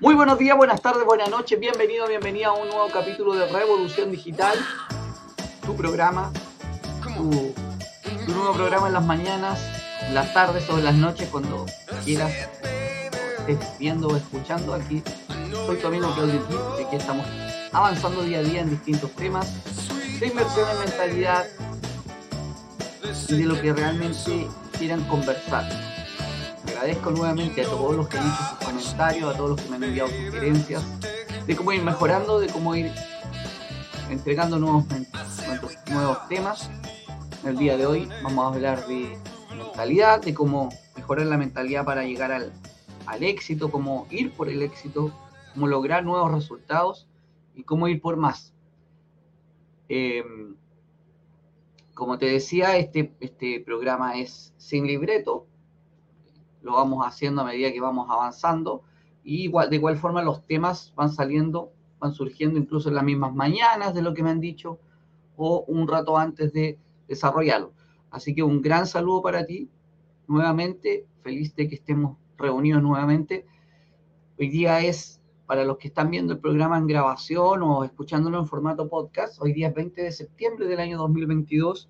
Muy buenos días, buenas tardes, buenas noches, bienvenido, bienvenida a un nuevo capítulo de Revolución Digital, tu programa, tu, nuevo programa en las mañanas, las tardes o las noches, cuando quieras, estés viendo o escuchando aquí. Soy tu amigo Claudio y aquí estamos avanzando día a día en distintos temas de inversión en mentalidad y de lo que realmente quieran conversar agradezco nuevamente a todos los que han hecho sus comentarios, a todos los que me han enviado sugerencias, de cómo ir mejorando, de cómo ir entregando nuevos, nuevos temas. El día de hoy vamos a hablar de mentalidad, de cómo mejorar la mentalidad para llegar al, al éxito, cómo ir por el éxito, cómo lograr nuevos resultados y cómo ir por más. Eh, como te decía, este, este programa es sin libreto, lo vamos haciendo a medida que vamos avanzando y igual, de igual forma los temas van saliendo, van surgiendo incluso en las mismas mañanas de lo que me han dicho o un rato antes de desarrollarlo. Así que un gran saludo para ti, nuevamente, feliz de que estemos reunidos nuevamente. Hoy día es, para los que están viendo el programa en grabación o escuchándolo en formato podcast, hoy día es 20 de septiembre del año 2022.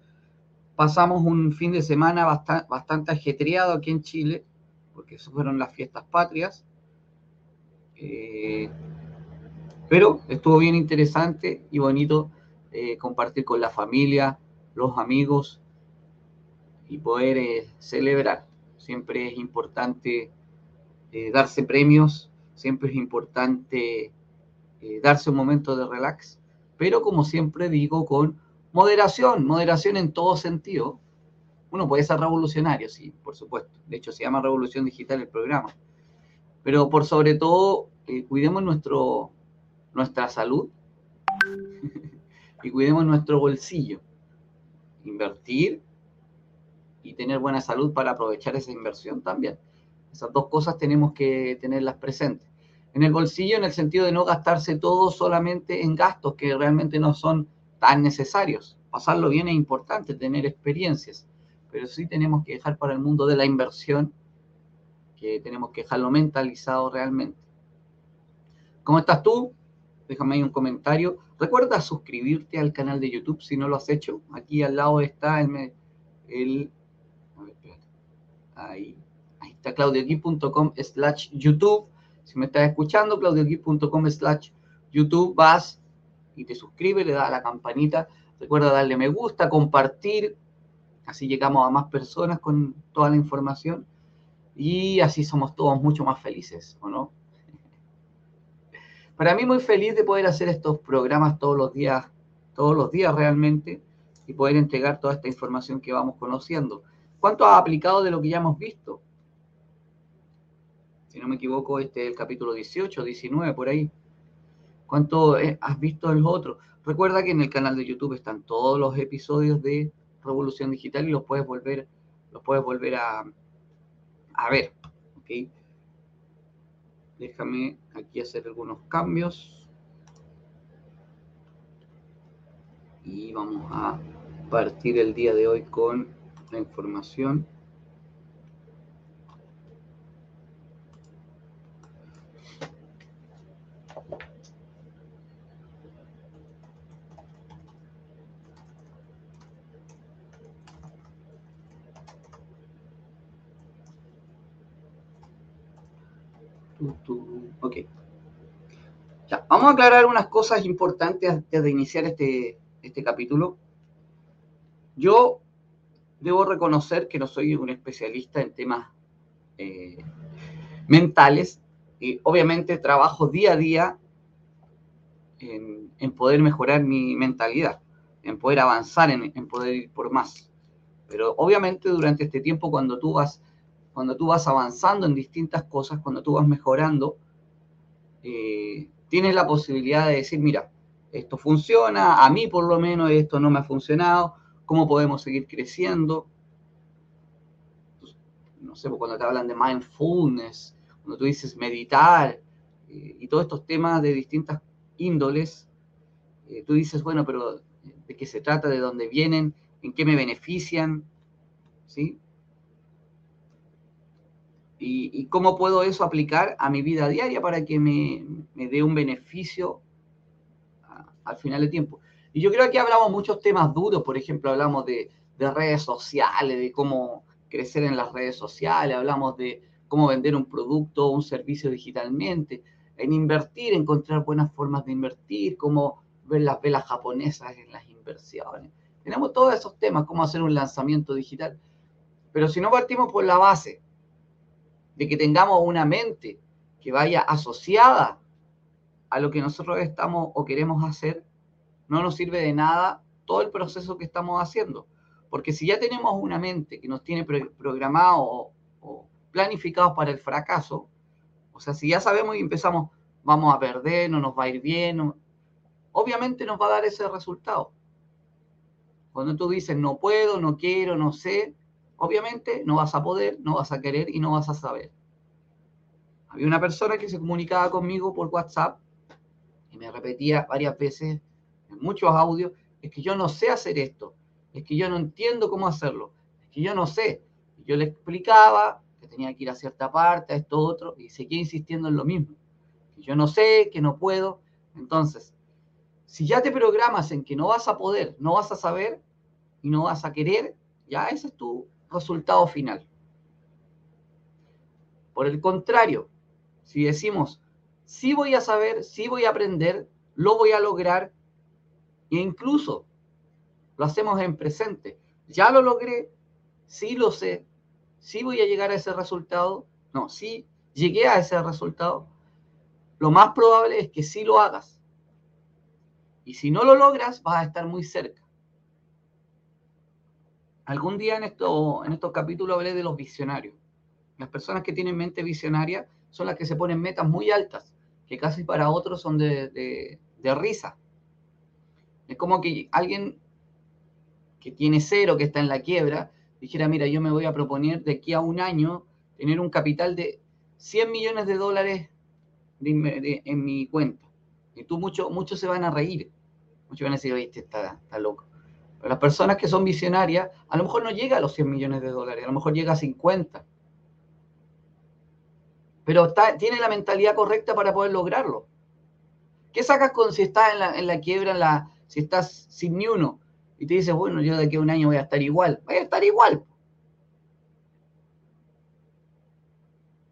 Pasamos un fin de semana bastante, bastante ajetreado aquí en Chile porque fueron las fiestas patrias. Eh, pero estuvo bien interesante y bonito eh, compartir con la familia, los amigos y poder eh, celebrar. Siempre es importante darse premios, siempre es importante darse un momento de relax, pero como siempre digo, con moderación, moderación en todo sentido, uno puede ser revolucionario, sí, por supuesto. De hecho, se llama Revolución Digital el programa. Pero por sobre todo, eh, cuidemos nuestro, nuestra salud y cuidemos nuestro bolsillo. Invertir y tener buena salud para aprovechar esa inversión también. Esas dos cosas tenemos que tenerlas presentes. En el bolsillo, en el sentido de no gastarse todo solamente en gastos que realmente no son tan necesarios. Pasarlo bien es importante, tener experiencias pero sí tenemos que dejar para el mundo de la inversión, que tenemos que dejarlo mentalizado realmente. ¿Cómo estás tú? Déjame ahí un comentario. Recuerda suscribirte al canal de YouTube si no lo has hecho. Aquí al lado está el... el a ver, ahí, ahí está claudioqui.com slash YouTube. Si me estás escuchando, claudioqui.com slash YouTube, vas y te suscribes, le das a la campanita. Recuerda darle me gusta, compartir, Así llegamos a más personas con toda la información y así somos todos mucho más felices, ¿o no? Para mí muy feliz de poder hacer estos programas todos los días, todos los días realmente, y poder entregar toda esta información que vamos conociendo. ¿Cuánto has aplicado de lo que ya hemos visto? Si no me equivoco, este es el capítulo 18, 19, por ahí. ¿Cuánto has visto de los otros? Recuerda que en el canal de YouTube están todos los episodios de Revolución Digital y los puedes volver, los puedes volver a, a ver. ¿okay? Déjame aquí hacer algunos cambios. Y vamos a partir el día de hoy con la información. Ok. Ya, vamos a aclarar unas cosas importantes antes de iniciar este, este capítulo. Yo debo reconocer que no soy un especialista en temas eh, mentales y obviamente trabajo día a día en, poder mejorar mi mentalidad, en poder avanzar, en, en, poder ir por más. Pero obviamente durante este tiempo cuando tú vas cuando tú vas avanzando en distintas cosas, cuando tú vas mejorando, eh, tienes la posibilidad de decir, mira, esto funciona, a mí por lo menos esto no me ha funcionado, ¿cómo podemos seguir creciendo? No sé, cuando te hablan de mindfulness, cuando tú dices meditar eh, y todos estos temas de distintas índoles, eh, tú dices, bueno, pero ¿de qué se trata? ¿De dónde vienen? ¿En qué me benefician? ¿Sí? Y, cómo puedo eso aplicar a mi vida diaria para que me, dé un beneficio al final de tiempo. Y yo creo que hablamos muchos temas duros, por ejemplo, hablamos de, de redes sociales, de cómo crecer en las redes sociales, hablamos de cómo vender un producto o un servicio digitalmente, en invertir, encontrar buenas formas de invertir, cómo ver las velas japonesas en las inversiones. Tenemos todos esos temas, cómo hacer un lanzamiento digital. Pero si no partimos por la base de que tengamos una mente que vaya asociada a lo que nosotros estamos o queremos hacer, no nos sirve de nada todo el proceso que estamos haciendo. Porque si ya tenemos una mente que nos tiene programado o, planificados para el fracaso, o sea, si ya sabemos y empezamos, vamos a perder, no nos va a ir bien, obviamente nos va a dar ese resultado. Cuando tú dices no puedo, no quiero, no sé, obviamente no vas a poder, no vas a querer y no vas a saber. Había una persona que se comunicaba conmigo por WhatsApp y me repetía varias veces en muchos audios, es que yo no sé hacer esto, es que yo no entiendo cómo hacerlo, es que yo no sé. Yo le explicaba que tenía que ir a cierta parte, a esto otro, y seguía insistiendo en lo mismo. Yo no sé, que no puedo. Entonces, si ya te programas en que no vas a poder, no vas a saber y no vas a querer, ya ese es tu resultado final. Por el contrario, si decimos, sí voy a saber, sí voy a aprender, lo voy a lograr, e incluso lo hacemos en presente, ya lo logré, sí lo sé, sí voy a llegar a ese resultado, no, sí llegué a ese resultado, lo más probable es que sí lo hagas. Y si no lo logras, vas a estar muy cerca. Algún día en, esto, en estos capítulos hablé de los visionarios. Las personas que tienen mente visionaria son las que se ponen metas muy altas, que casi para otros son de, risa. Es como que alguien que tiene cero, que está en la quiebra, dijera, mira, yo me voy a proponer de aquí a un año tener un capital de 100 millones de dólares en mi cuenta. Y tú, muchos mucho se van a reír. Muchos van a decir, oye, este está, está loco las personas que son visionarias, a lo mejor no llega a los 100 millones de dólares, a lo mejor llega a 50. Pero tiene la mentalidad correcta para poder lograrlo. ¿Qué sacas con si estás en la, quiebra, en la, si estás sin ni uno? Y te dices, bueno, yo de aquí a un año voy a estar igual. Voy a estar igual.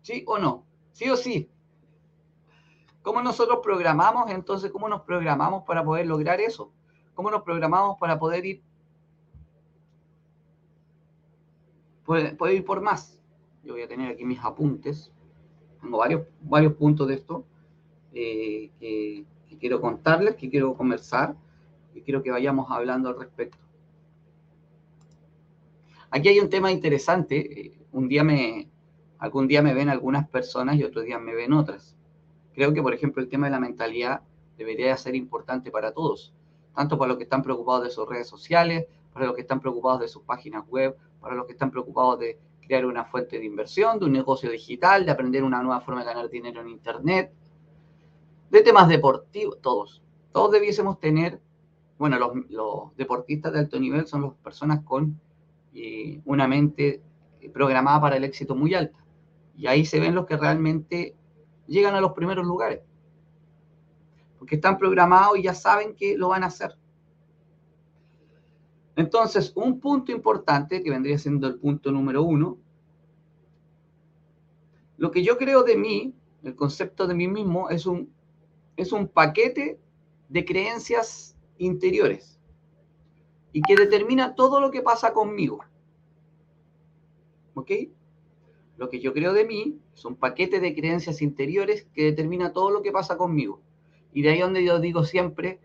¿Sí o no? ¿Sí o sí? ¿Cómo nosotros programamos entonces? ¿Cómo nos programamos para poder lograr eso? ¿Cómo nos programamos para poder ir, poder, ir por más? Yo voy a tener aquí mis apuntes. Tengo varios, varios puntos de esto eh, que, quiero contarles, que quiero conversar y quiero que vayamos hablando al respecto. Aquí hay un tema interesante. Eh, un día me, algún día me ven algunas personas y otros días me ven otras. Creo que, por ejemplo, el tema de la mentalidad debería ser importante para todos tanto para los que están preocupados de sus redes sociales, para los que están preocupados de sus páginas web, para los que están preocupados de crear una fuente de inversión, de un negocio digital, de aprender una nueva forma de ganar dinero en Internet, de temas deportivos, todos. Todos debiésemos tener, bueno, los, deportistas de alto nivel son las personas con eh, una mente programada para el éxito muy alta. Y ahí se ven los que realmente llegan a los primeros lugares porque están programados y ya saben que lo van a hacer. Entonces, un punto importante, que vendría siendo el punto número uno, lo que yo creo de mí, el concepto de mí mismo, es un, es un paquete de creencias interiores y que determina todo lo que pasa conmigo. ¿Ok? Lo que yo creo de mí es un paquete de creencias interiores que determina todo lo que pasa conmigo. Y de ahí donde yo digo siempre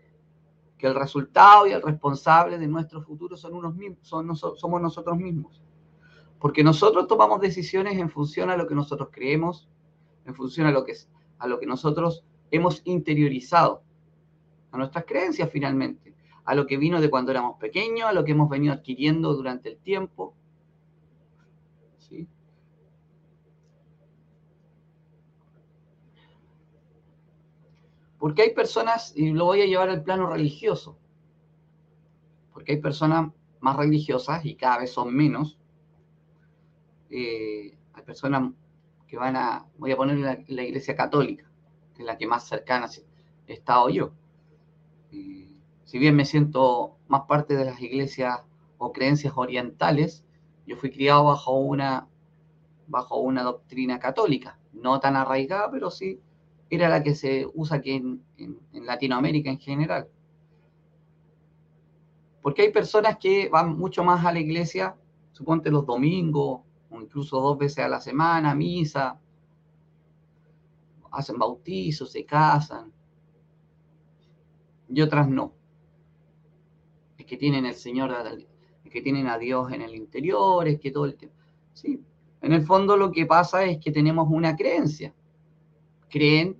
que el resultado y el responsable de nuestro futuro son unos mismos, son, somos nosotros mismos. Porque nosotros tomamos decisiones en función a lo que nosotros creemos, en función a lo que, a lo que nosotros hemos interiorizado, a nuestras creencias finalmente, a lo que vino de cuando éramos pequeños, a lo que hemos venido adquiriendo durante el tiempo. ¿sí? Porque hay personas, y lo voy a llevar al plano religioso, porque hay personas más religiosas y cada vez son menos. Eh, hay personas que van a, voy a poner la, iglesia católica, que es la que más cercana he estado yo. si bien me siento más parte de las iglesias o creencias orientales, yo fui criado bajo una, bajo una doctrina católica, no tan arraigada, pero sí era la que se usa aquí en, Latinoamérica en general. Porque hay personas que van mucho más a la iglesia, suponte los domingos, o incluso dos veces a la semana, misa, hacen bautizos, se casan, y otras no. Es que tienen el Señor, es que tienen a Dios en el interior, es que todo el tiempo. Sí, en el fondo lo que pasa es que tenemos una creencia. Creen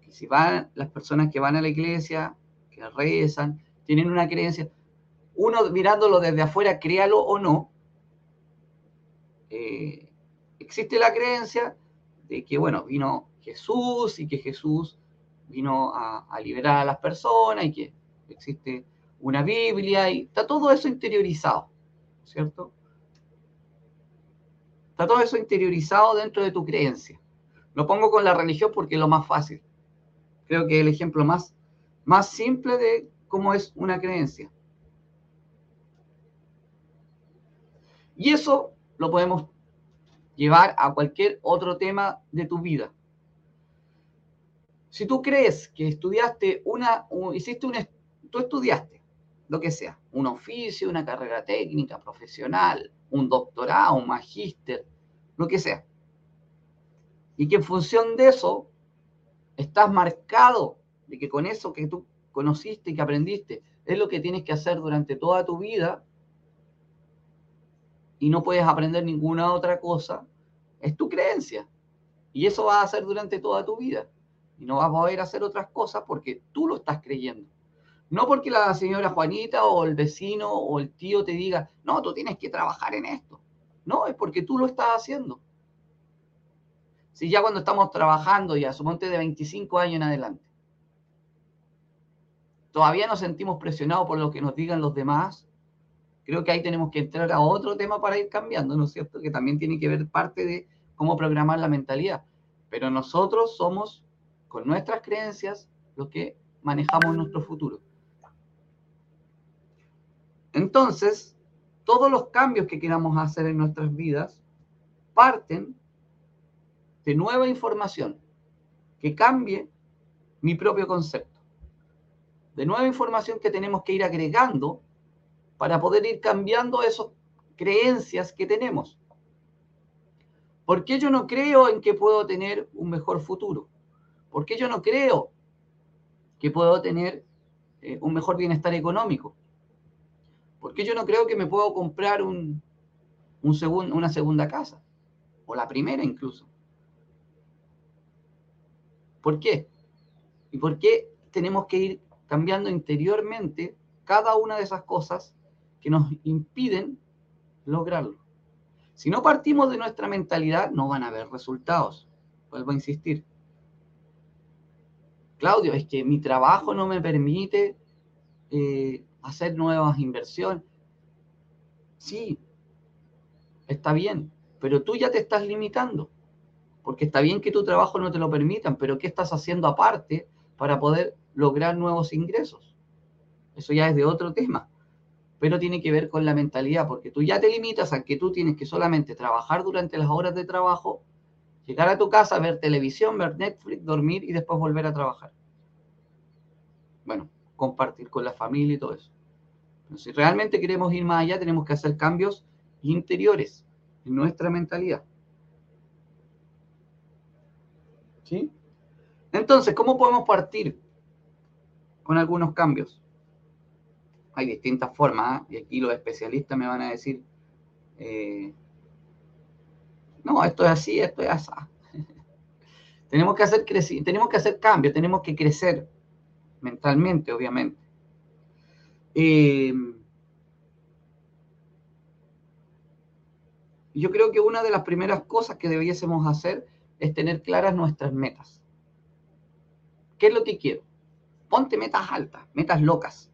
que si van las personas que van a la iglesia, que rezan, tienen una creencia, uno mirándolo desde afuera, créalo o no, eh, existe la creencia de que, bueno, vino Jesús y que Jesús vino a, a, liberar a las personas y que existe una Biblia y está todo eso interiorizado, ¿cierto? Está todo eso interiorizado dentro de tu creencia. Lo pongo con la religión porque es lo más fácil. Creo que es el ejemplo más, más simple de cómo es una creencia. Y eso lo podemos llevar a cualquier otro tema de tu vida. Si tú crees que estudiaste una, hiciste un, tú estudiaste lo que sea, un oficio, una carrera técnica, profesional, un doctorado, un magíster, lo que sea. Y que en función de eso estás marcado de que con eso que tú conociste y que aprendiste es lo que tienes que hacer durante toda tu vida, y no puedes aprender ninguna otra cosa, es tu creencia. Y eso va a hacer durante toda tu vida. Y no vas a poder hacer otras cosas porque tú lo estás creyendo. No porque la señora Juanita o el vecino o el tío te diga, no, tú tienes que trabajar en esto. No, es porque tú lo estás haciendo. Si ya cuando estamos trabajando, ya suponte de 25 años en adelante, todavía nos sentimos presionados por lo que nos digan los demás, creo que ahí tenemos que entrar a otro tema para ir cambiando, ¿no es cierto? Que también tiene que ver parte de cómo programar la mentalidad. Pero nosotros somos, con nuestras creencias, los que manejamos nuestro futuro. Entonces, todos los cambios que queramos hacer en nuestras vidas parten de nueva información que cambie mi propio concepto. De nueva información que tenemos que ir agregando para poder ir cambiando esas creencias que tenemos. ¿Por qué yo no creo en que puedo tener un mejor futuro? ¿Por qué yo no creo que puedo tener eh, un mejor bienestar económico? ¿Por qué yo no creo que me puedo comprar un, un una segunda casa? O la primera incluso. ¿Por qué? ¿Y por qué tenemos que ir cambiando interiormente cada una de esas cosas que nos impiden lograrlo. Si no partimos de nuestra mentalidad, no van a haber resultados. Vuelvo a insistir. Claudio, es que mi trabajo no me permite eh, hacer nuevas inversiones. Sí, está bien, pero tú ya te estás limitando. Porque está bien que tu trabajo no te lo permitan, pero ¿qué estás haciendo aparte para poder lograr nuevos ingresos? Eso ya es de otro tema pero tiene que ver con la mentalidad, porque tú ya te limitas a que tú tienes que solamente trabajar durante las horas de trabajo, llegar a tu casa, ver televisión, ver Netflix, dormir y después volver a trabajar. Bueno, compartir con la familia y todo eso. Si realmente queremos ir más allá, tenemos que hacer cambios interiores en nuestra mentalidad. ¿Sí? Entonces, ¿cómo podemos partir con algunos cambios? hay distintas formas, ¿ah? y aquí los especialistas me van a decir, eh, no, esto es así, esto es así. tenemos, que hacer tenemos que hacer cambios, tenemos que crecer mentalmente, obviamente. Eh, yo creo que una de las primeras cosas que debiésemos hacer es tener claras nuestras metas. ¿Qué es lo que quiero? Ponte metas altas, metas locas.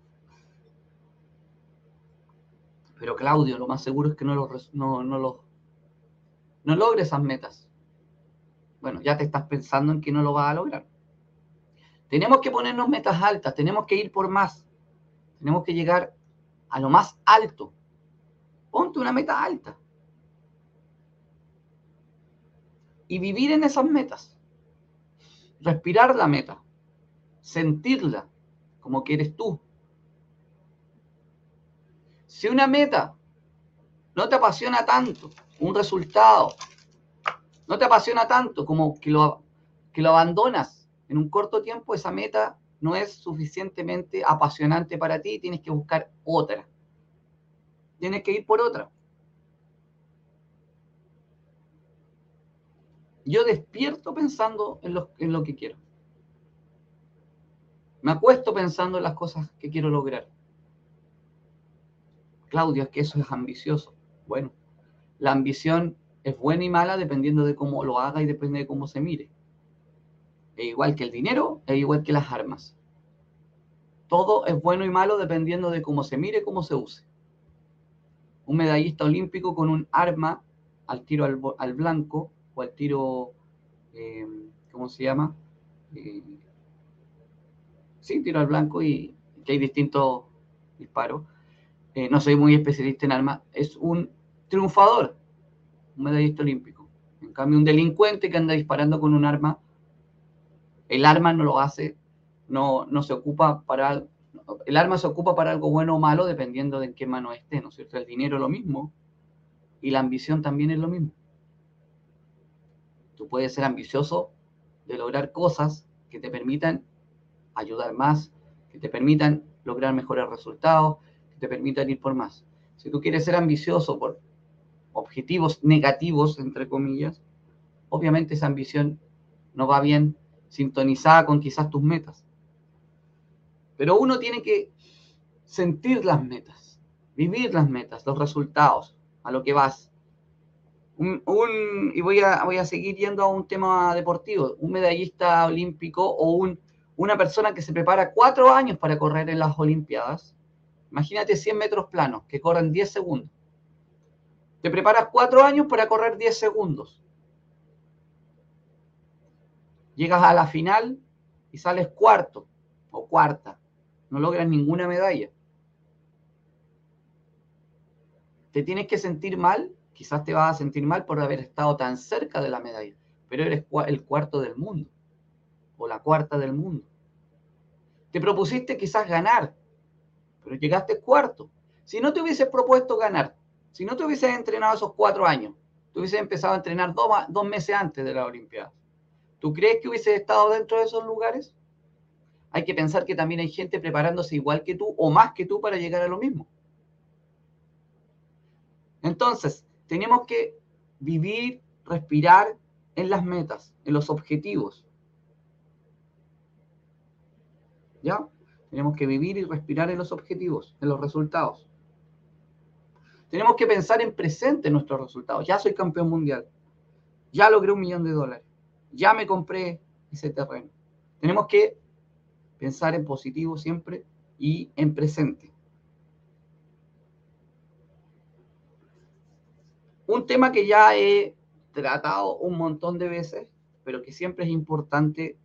Pero Claudio, lo más seguro es que no, lo, no, no, lo, no logre esas metas. bueno, ya te estás pensando en que no lo vas a lograr. Tenemos que ponernos metas altas, tenemos que ir por más, tenemos que llegar a lo más alto. Ponte una meta alta. Y vivir en esas metas. Respirar la meta. Sentirla como que eres tú. Si una meta no te apasiona tanto, un resultado, no te apasiona tanto como que lo, que lo abandonas en un corto tiempo, esa meta no es suficientemente apasionante para ti tienes que buscar otra. Tienes que ir por otra. Yo despierto pensando en lo, que quiero. Me acuesto pensando en las cosas que quiero lograr. Claudio, es que eso es ambicioso. Bueno, la ambición es buena y mala dependiendo de cómo lo haga y depende de cómo se mire. Es igual que el dinero, es igual que las armas. Todo es bueno y malo dependiendo de cómo se mire, cómo se use. Un medallista olímpico con un arma al tiro al, blanco o al tiro, eh, ¿cómo se llama? Eh, sí, tiro al blanco y que hay distintos disparos. Eh, no soy muy especialista en armas. Es un triunfador, un medallista olímpico. En cambio, un delincuente que anda disparando con un arma, el arma no lo hace, no, no se ocupa para... El arma se ocupa para algo bueno o malo dependiendo de en qué mano esté, ¿no es cierto? El dinero es lo mismo y la ambición también es lo mismo. Tú puedes ser ambicioso de lograr cosas que te permitan ayudar más, que te permitan lograr mejores resultados, que te permitan ir por más. Si tú quieres ser ambicioso por objetivos negativos, entre comillas, obviamente esa ambición no va bien sintonizada con quizás tus metas. Pero uno tiene que sentir las metas, vivir las metas, los resultados, a lo que vas. Y voy a, voy a seguir yendo a un tema deportivo, un medallista olímpico o un, una persona que se prepara cuatro años para correr en las Olimpiadas. Imagínate 100 metros planos que corren 10 segundos. Te preparas cuatro años para correr 10 segundos. Llegas a la final y sales cuarto o cuarta. No logras ninguna medalla. Te tienes que sentir mal, quizás te vas a sentir mal por haber estado tan cerca de la medalla, pero eres el cuarto del mundo o la cuarta del mundo. Te propusiste quizás ganar, pero llegaste cuarto. Si no te hubieses propuesto ganar, si no te hubieses entrenado esos cuatro años, tú hubieses empezado a entrenar dos, meses antes de la Olimpiada, ¿tú crees que hubieses estado dentro de esos lugares? Hay que pensar que también hay gente preparándose igual que tú o más que tú para llegar a lo mismo. Entonces, tenemos que vivir, respirar en las metas, en los objetivos. ¿Ya? Tenemos que vivir y respirar en los objetivos, en los resultados. Tenemos que pensar en presente nuestros resultados. Ya soy campeón mundial. Ya logré un millón de dólares. Ya me compré ese terreno. Tenemos que pensar en positivo siempre y en presente. Un tema que ya he tratado un montón de veces, pero que siempre es importante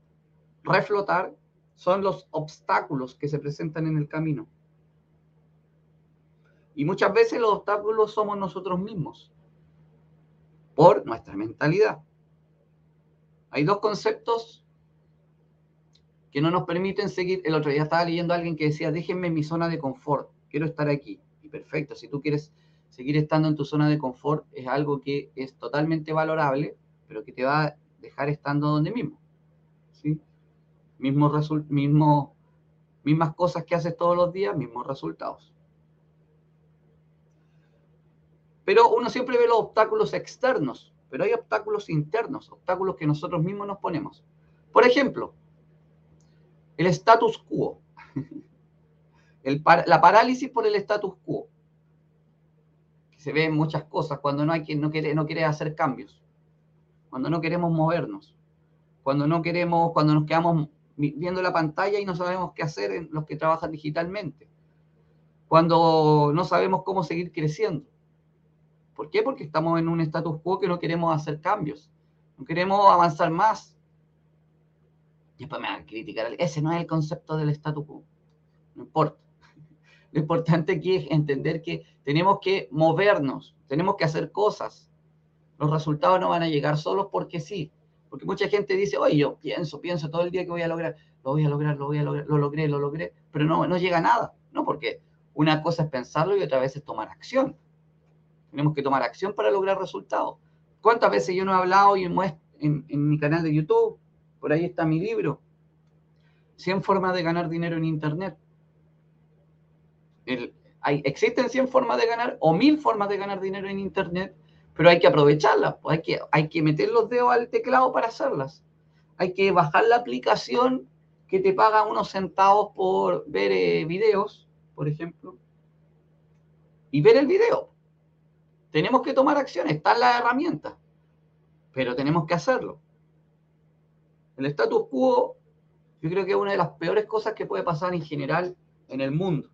reflotar, son los obstáculos que se presentan en el camino. Y muchas veces los obstáculos somos nosotros mismos, por nuestra mentalidad. Hay dos conceptos que no nos permiten seguir. El otro día estaba leyendo a alguien que decía, déjenme en mi zona de confort, quiero estar aquí. Y perfecto, si tú quieres seguir estando en tu zona de confort, es algo que es totalmente valorable, pero que te va a dejar estando donde mismo. ¿sí? Mismo mismo, mismas cosas que haces todos los días, mismos resultados. Pero uno siempre ve los obstáculos externos, pero hay obstáculos internos, obstáculos que nosotros mismos nos ponemos. Por ejemplo, el status quo. la parálisis por el status quo. Se ve en muchas cosas cuando no hay quien no quiere, no quiere hacer cambios. Cuando no queremos movernos. Cuando no queremos, cuando nos quedamos viendo la pantalla y no sabemos qué hacer en los que trabajan digitalmente. Cuando no sabemos cómo seguir creciendo. ¿Por qué? Porque estamos en un status quo que no queremos hacer cambios. no queremos avanzar más. Y después me van a criticar, ese no es el concepto del statu quo. No importa. Lo importante aquí es entender que tenemos que movernos, tenemos que hacer cosas. Los resultados no van a llegar solos porque sí. Porque mucha gente dice, oye, yo pienso, pienso todo el día que voy a lograr, lo voy a lograr, lo voy a lograr, lo logré, lo logré, pero no, no llega a nada. No, porque una cosa es pensarlo y otra vez es tomar acción. Tenemos que tomar acción para lograr resultados. ¿Cuántas veces yo no he hablado y en, en mi canal de YouTube? Por ahí está mi libro. 100 formas de ganar dinero en Internet. Hay, existen 100 formas de ganar o 1000 formas de ganar dinero en Internet pero hay que aprovecharlas, pues hay que, hay que meter los dedos al teclado para hacerlas. Hay que bajar la aplicación que te paga unos centavos por ver eh, videos, por ejemplo, y ver el video. Tenemos que tomar acción, están las herramientas, pero tenemos que hacerlo. El status quo, yo creo que es una de las peores cosas que puede pasar en general en el mundo.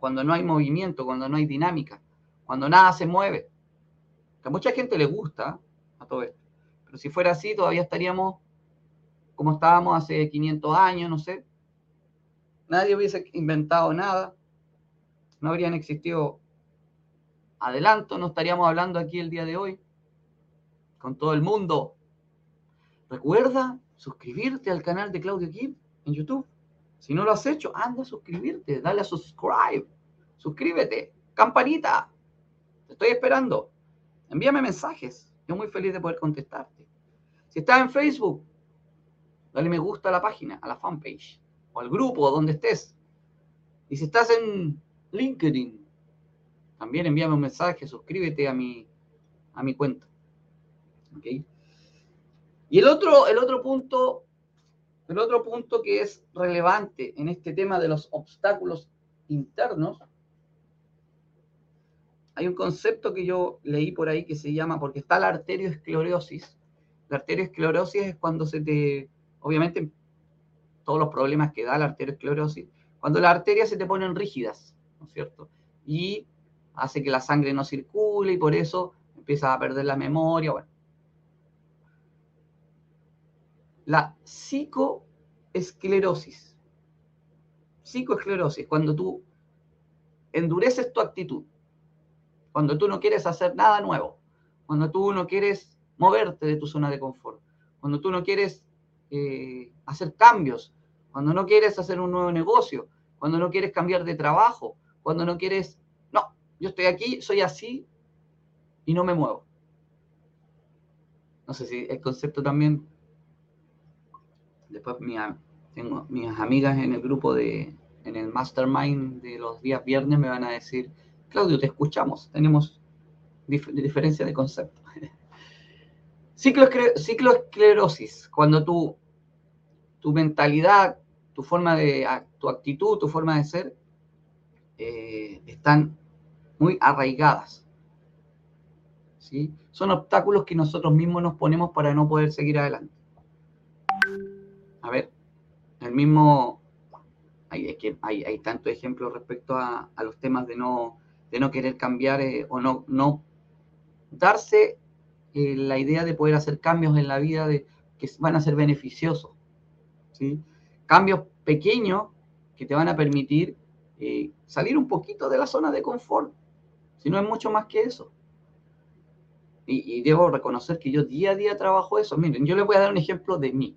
Cuando no hay movimiento, cuando no hay dinámica, cuando nada se mueve que a mucha gente le gusta a todo esto. Pero si fuera así, todavía estaríamos como estábamos hace 500 años, no sé. Nadie hubiese inventado nada. No habrían existido adelanto, no estaríamos hablando aquí el día de hoy con todo el mundo. Recuerda suscribirte al canal de Claudio Kim en YouTube. Si no lo has hecho, anda a suscribirte, dale a subscribe, suscríbete, campanita. Te estoy esperando. Envíame mensajes. Yo muy feliz de poder contestarte. Si estás en Facebook, dale me gusta a la página, a la fanpage, o al grupo, donde estés. Y si estás en LinkedIn, también envíame un mensaje, suscríbete a mi, a mi cuenta. Y el otro, el otro punto, el otro punto que es relevante en este tema de los obstáculos internos hay un concepto que yo leí por ahí que se llama, porque está la arteriosclerosis. La arteriosclerosis es cuando se te, obviamente, todos los problemas que da la arteriosclerosis, cuando las arterias se te ponen rígidas, ¿no es cierto? Y hace que la sangre no circule y por eso empiezas a perder la memoria. Bueno. La psicoesclerosis. Psicoesclerosis, cuando tú endureces tu actitud, cuando tú no quieres hacer nada nuevo, cuando tú no quieres moverte de tu zona de confort, cuando tú no quieres eh, hacer cambios, cuando no quieres hacer un nuevo negocio, cuando no quieres cambiar de trabajo, cuando no quieres, no, yo estoy aquí, soy así y no me muevo. No sé si el concepto también, después tengo mis amigas en el grupo de, en el mastermind de los días viernes me van a decir, Claudio, te escuchamos, tenemos diferencia de concepto. Cicloesclerosis, cuando tu, tu mentalidad, tu forma de, tu actitud, tu forma de ser, eh, están muy arraigadas. ¿sí? Son obstáculos que nosotros mismos nos ponemos para no poder seguir adelante. A ver, el mismo, hay, tantos ejemplos respecto a, los temas de no, de no querer cambiar eh, o no, darse eh, la idea de poder hacer cambios en la vida que van a ser beneficiosos. Cambios pequeños que te van a permitir eh, salir un poquito de la zona de confort, si no es mucho más que eso. Y, debo reconocer que yo día a día trabajo eso. Miren, yo les voy a dar un ejemplo de mí.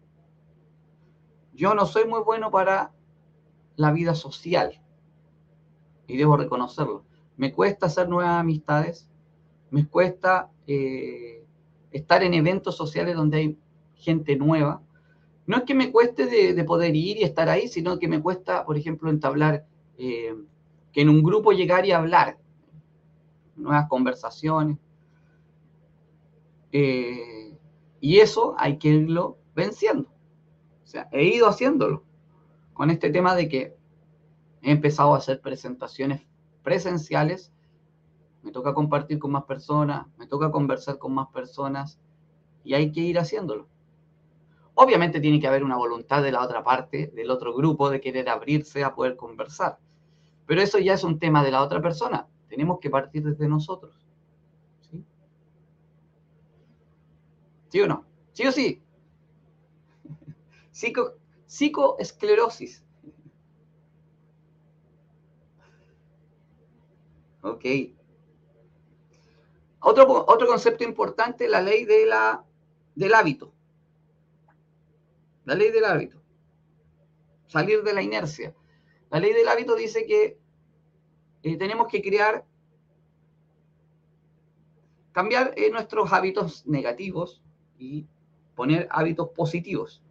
Yo no soy muy bueno para la vida social. Y debo reconocerlo me cuesta hacer nuevas amistades, me cuesta eh, estar en eventos sociales donde hay gente nueva. No es que me cueste de, poder ir y estar ahí, sino que me cuesta, por ejemplo, entablar, eh, que en un grupo llegar y hablar, nuevas conversaciones. Eh, y eso hay que irlo venciendo. Sea, he ido haciéndolo con este tema de que he empezado a hacer presentaciones presenciales, me toca compartir con más personas, me toca conversar con más personas y hay que ir haciéndolo. Obviamente tiene que haber una voluntad de la otra parte, del otro grupo, de querer abrirse a poder conversar. Pero eso ya es un tema de la otra persona. Tenemos que partir desde nosotros. ¿Sí, ¿Sí o no? ¿Sí o sí? Psico, psicoesclerosis. Ok. Otro, otro concepto importante, la ley de la, del hábito. La ley del hábito. Salir de la inercia. La ley del hábito dice que eh, tenemos que crear, cambiar eh, nuestros hábitos negativos y poner hábitos positivos.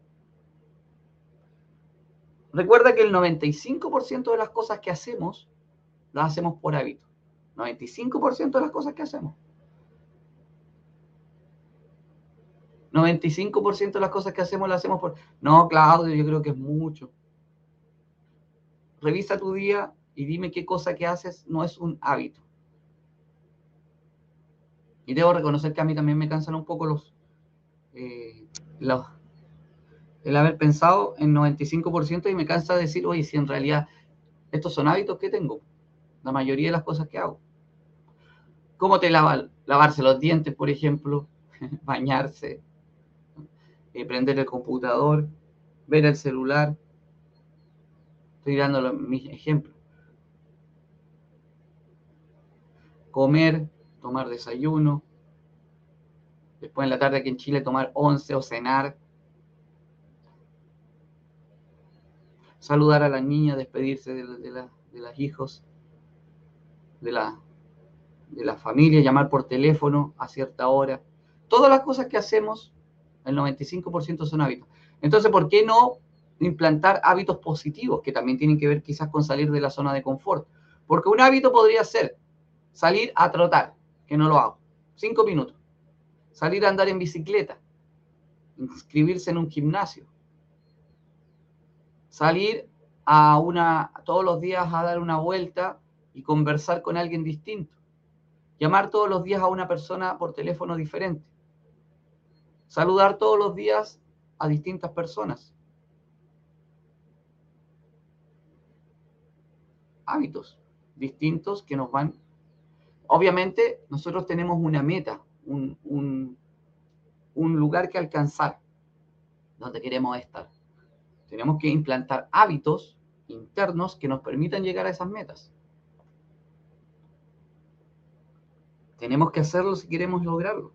Recuerda que el 95% de las cosas que hacemos las hacemos por hábito. 95% de las cosas que hacemos. 95% de las cosas que hacemos las hacemos por... No, Claudio, yo creo que es mucho. Revisa tu día y dime qué cosa que haces no es un hábito. Y debo reconocer que a mí también me cansan un poco los, eh, los el haber pensado en 95% y me cansa decir, oye, si en realidad estos son hábitos que tengo, la mayoría de las cosas que hago. ¿Cómo te lava, lavarse los dientes, por ejemplo? Bañarse, eh, prender el computador, ver el celular. Estoy dando mis ejemplos. Comer, tomar desayuno. Después en la tarde aquí en Chile tomar once o cenar saludar a la niña, despedirse de, los hijos, de la, de la familia, llamar por teléfono a cierta hora. Todas las cosas que hacemos, el 95% son hábitos. Entonces, ¿por qué no implantar hábitos positivos que también tienen que ver quizás con salir de la zona de confort? Porque un hábito podría ser salir a trotar, que no lo hago, cinco minutos. Salir a andar en bicicleta, inscribirse en un gimnasio, salir a una, todos los días a dar una vuelta y conversar con alguien distinto. Llamar todos los días a una persona por teléfono diferente. Saludar todos los días a distintas personas. Hábitos distintos que nos van... Obviamente nosotros tenemos una meta, un, un, un lugar que alcanzar, donde queremos estar. Tenemos que implantar hábitos internos que nos permitan llegar a esas metas. Tenemos que hacerlo si queremos lograrlo.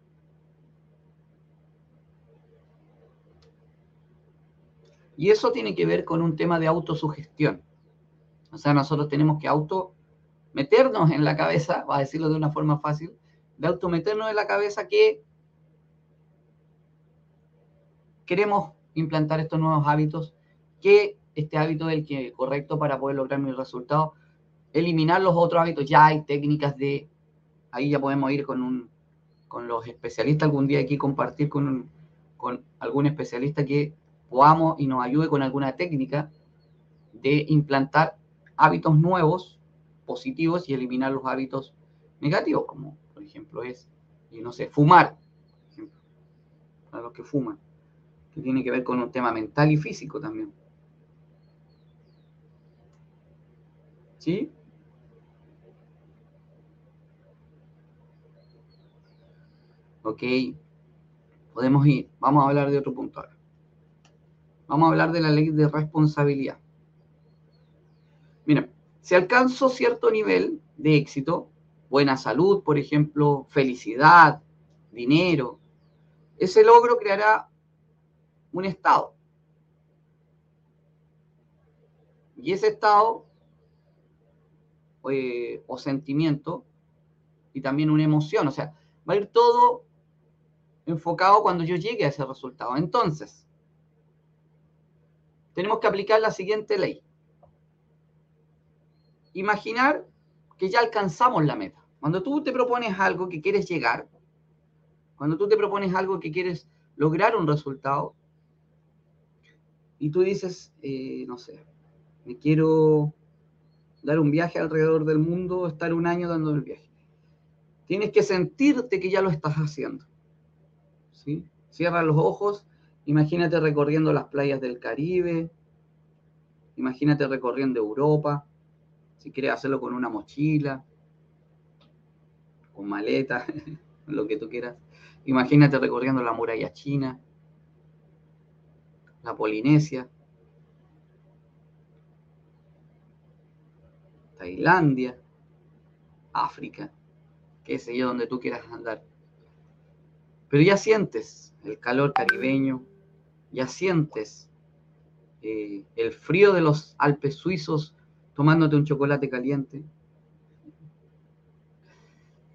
Y eso tiene que ver con un tema de autosugestión. O sea, nosotros tenemos que auto meternos en la cabeza, va a decirlo de una forma fácil, de auto meternos en la cabeza que queremos implantar estos nuevos hábitos que este hábito es el que correcto para poder lograr mis resultados. Eliminar los otros hábitos, ya hay técnicas de, ahí ya podemos ir con, un, con los especialistas algún día aquí, compartir con, con algún especialista que podamos y nos ayude con alguna técnica de implantar hábitos nuevos, positivos y eliminar los hábitos negativos, como por ejemplo es, y no sé, fumar, para los que fuman, que tiene que ver con un tema mental y físico también. ¿Sí? Ok. Podemos ir. Vamos a hablar de otro punto ahora. Vamos a hablar de la ley de responsabilidad. Mira, si alcanzo cierto nivel de éxito, buena salud, por ejemplo, felicidad, dinero, ese logro creará un estado. Y ese estado eh, o sentimiento y también una emoción. O sea, va a ir todo enfocado cuando yo llegue a ese resultado. Entonces, tenemos que aplicar la siguiente ley. Imaginar que ya alcanzamos la meta. Cuando tú te propones algo que quieres llegar, cuando tú te propones algo que quieres lograr un resultado, y tú dices, eh, no sé, me quiero dar un viaje alrededor del mundo, estar un año dando el viaje. Tienes que sentirte que ya lo estás haciendo. ¿sí? Cierra los ojos, imagínate recorriendo las playas del Caribe, imagínate recorriendo Europa, si quieres hacerlo con una mochila, con maleta, lo que tú quieras. Imagínate recorriendo la muralla china, la Polinesia, Tailandia, África, qué sé yo, donde tú quieras andar. Pero ya sientes el calor caribeño, ya sientes eh, el frío de los Alpes suizos tomándote un chocolate caliente.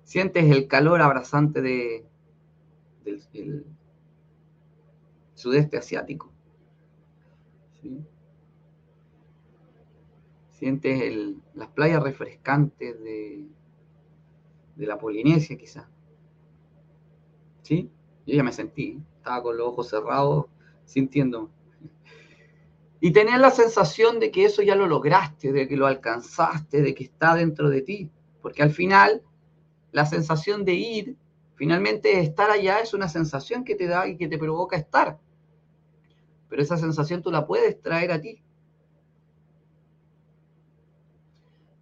Sientes el calor abrasante de, del, sudeste asiático. Sientes las playas refrescantes de, de la Polinesia, quizá. ¿Sí? Yo ya me sentí, estaba con los ojos cerrados, sintiendo. Y tener la sensación de que eso ya lo lograste, de que lo alcanzaste, de que está dentro de ti. Porque al final, la sensación de ir, finalmente estar allá es una sensación que te da y que te provoca estar. Pero esa sensación tú la puedes traer a ti.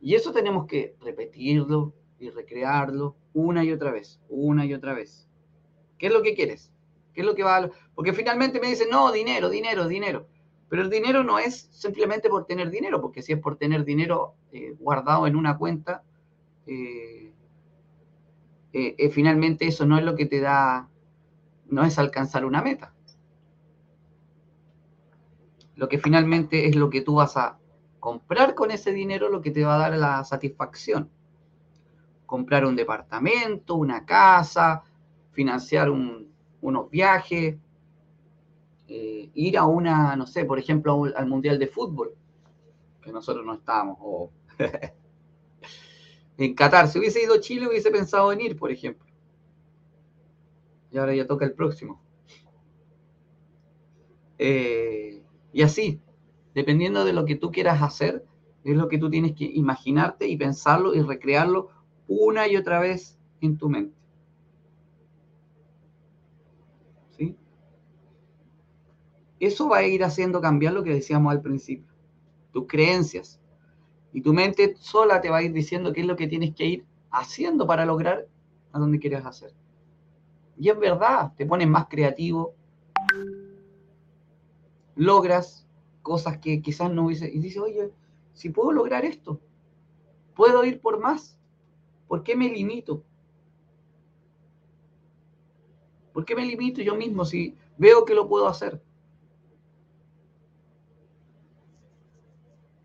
Y eso tenemos que repetirlo y recrearlo una y otra vez, una y otra vez. ¿Qué es lo que quieres? ¿Qué es lo que va a... Porque finalmente me dicen, no, dinero, dinero, dinero. Pero el dinero no es simplemente por tener dinero, porque si es por tener dinero eh, guardado en una cuenta, eh, eh, finalmente eso no es lo que te da, no es alcanzar una meta. Lo que finalmente es lo que tú vas a comprar con ese dinero, lo que te va a dar la satisfacción. Comprar un departamento, una casa, financiar unos viajes, eh, ir a una, no sé, por ejemplo, al Mundial de Fútbol, que nosotros no estábamos, en Qatar. Si hubiese ido Chile, hubiese pensado en ir, por ejemplo. Y ahora ya toca el próximo. Eh, y así, dependiendo de lo que tú quieras hacer, es lo que tú tienes que imaginarte y pensarlo y recrearlo una y otra vez en tu mente. eso va a ir haciendo cambiar lo que decíamos al principio, tus creencias. Y tu mente sola te va a ir diciendo qué es lo que tienes que ir haciendo para lograr a donde quieres hacer. Y es verdad, te pones más creativo, logras cosas que quizás no hubiese... Y dices, oye, si puedo lograr esto, puedo ir por más, ¿por qué me limito? ¿Por qué me limito yo mismo si veo que lo puedo hacer?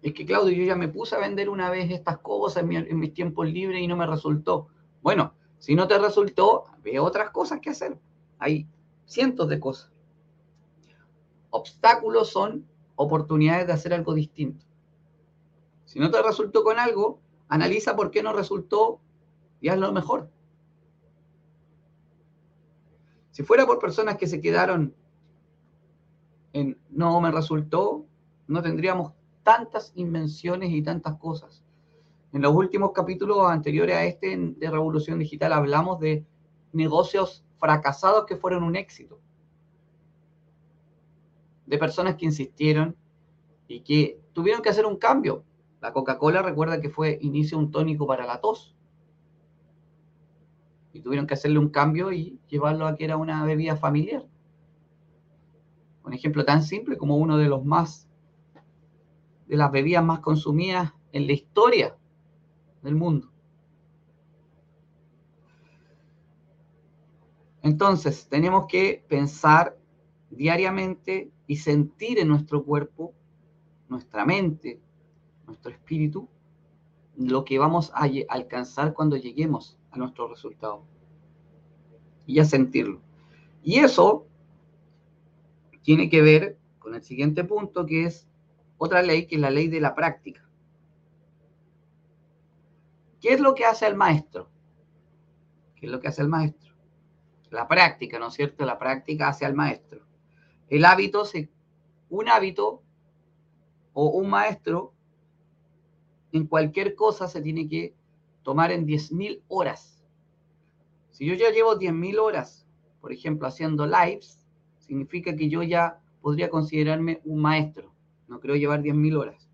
es que Claudio, yo ya me puse a vender una vez estas cosas en, mis tiempos libres y no me resultó. Bueno, si no te resultó, ve otras cosas que hacer. Hay cientos de cosas. Obstáculos son oportunidades de hacer algo distinto. Si no te resultó con algo, analiza por qué no resultó y hazlo mejor. Si fuera por personas que se quedaron en no me resultó, no tendríamos tantas invenciones y tantas cosas. En los últimos capítulos anteriores a este de Revolución Digital hablamos de negocios fracasados que fueron un éxito. De personas que insistieron y que tuvieron que hacer un cambio. La Coca-Cola recuerda que fue inicio un tónico para la tos. Y tuvieron que hacerle un cambio y llevarlo a que era una bebida familiar. Un ejemplo tan simple como uno de los más de las bebidas más consumidas en la historia del mundo. Entonces, tenemos que pensar diariamente y sentir en nuestro cuerpo, nuestra mente, nuestro espíritu, lo que vamos a alcanzar cuando lleguemos a nuestro resultado. Y a sentirlo. Y eso tiene que ver con el siguiente punto, que es otra ley que es la ley de la práctica. ¿Qué es lo que hace el maestro? ¿Qué es lo que hace el maestro? La práctica, ¿no es cierto? La práctica hace al maestro. El hábito, un hábito o un maestro en cualquier cosa se tiene que tomar en 10.000 horas. Si yo ya llevo 10.000 horas, por ejemplo, haciendo lives, significa que yo ya podría considerarme un maestro no creo llevar 10.000 horas.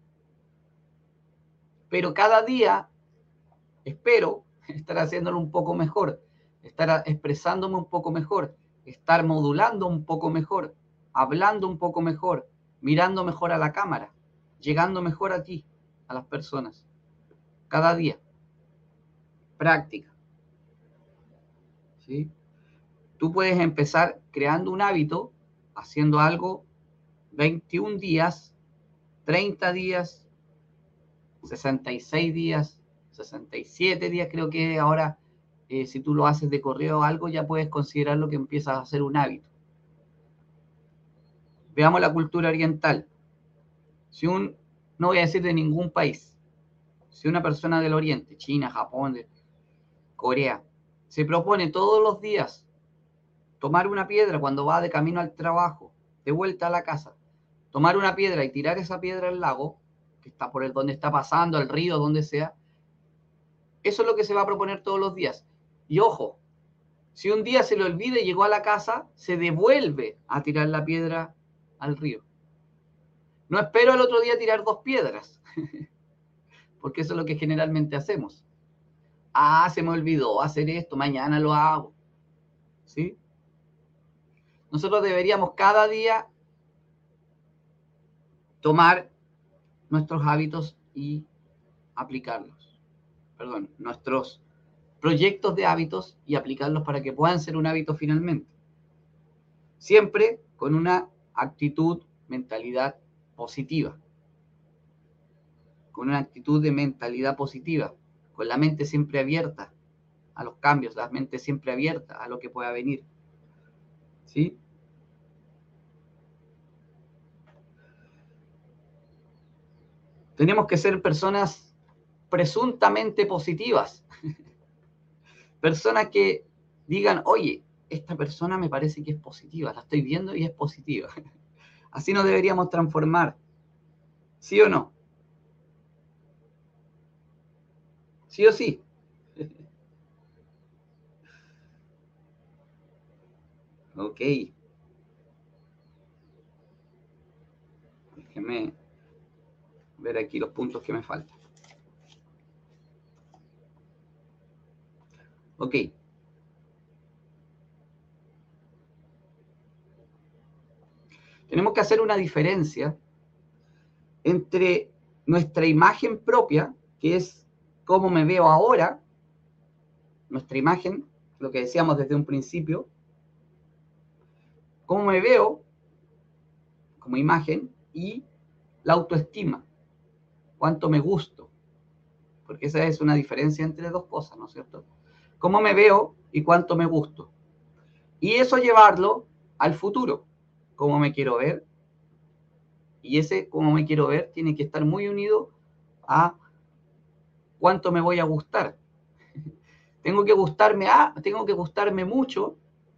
Pero cada día espero estar haciéndolo un poco mejor, estar expresándome un poco mejor, estar modulando un poco mejor, hablando un poco mejor, mirando mejor a la cámara, llegando mejor a ti, a las personas, cada día. Práctica. ¿Sí? Tú puedes empezar creando un hábito, haciendo algo 21 días, 30 días, 66 días, 67 días, creo que ahora, eh, si tú lo haces de correo o algo, ya puedes considerarlo que empiezas a hacer un hábito. Veamos la cultura oriental. Si un, no voy a decir de ningún país, si una persona del oriente, China, Japón, Corea, se propone todos los días tomar una piedra cuando va de camino al trabajo, de vuelta a la casa, tomar una piedra y tirar esa piedra al lago, que está por el donde está pasando, el río, donde sea, eso es lo que se va a proponer todos los días. Y ojo, si un día se le olvida y llegó a la casa, se devuelve a tirar la piedra al río. No espero al otro día tirar dos piedras, porque eso es lo que generalmente hacemos. Ah, se me olvidó hacer esto, mañana lo hago. ¿Sí? Nosotros deberíamos cada día tomar nuestros hábitos y aplicarlos. Perdón, nuestros proyectos de hábitos y aplicarlos para que puedan ser un hábito finalmente. Siempre con una actitud, mentalidad positiva. Con una actitud de mentalidad positiva. Con la mente siempre abierta a los cambios, la mente siempre abierta a lo que pueda venir. ¿Sí? Tenemos que ser personas presuntamente positivas. personas que digan, oye, esta persona me parece que es positiva, la estoy viendo y es positiva. Así nos deberíamos transformar. ¿Sí o no? ¿Sí o sí? ok. Déjeme ver aquí los puntos que me faltan. Ok. Tenemos que hacer una diferencia entre nuestra imagen propia, que es cómo me veo ahora, nuestra imagen, lo que decíamos desde un principio, cómo me veo como imagen y la autoestima cuánto me gusto, porque esa es una diferencia entre dos cosas, ¿no es cierto? Cómo me veo y cuánto me gusto. Y eso llevarlo al futuro, cómo me quiero ver. Y ese cómo me quiero ver tiene que estar muy unido a cuánto me voy a gustar. tengo que gustarme a, tengo que gustarme mucho